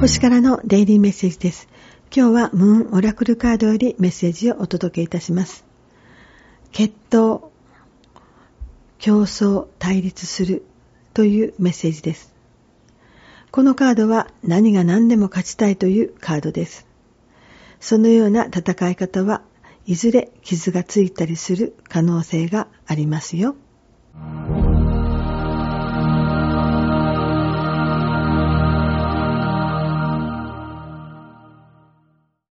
星からのデイリーメッセージです。今日はムーンオラクルカードよりメッセージをお届けいたします。決闘、競争、対立するというメッセージです。このカードは何が何でも勝ちたいというカードです。そのような戦い方はいずれ傷がついたりする可能性がありますよ。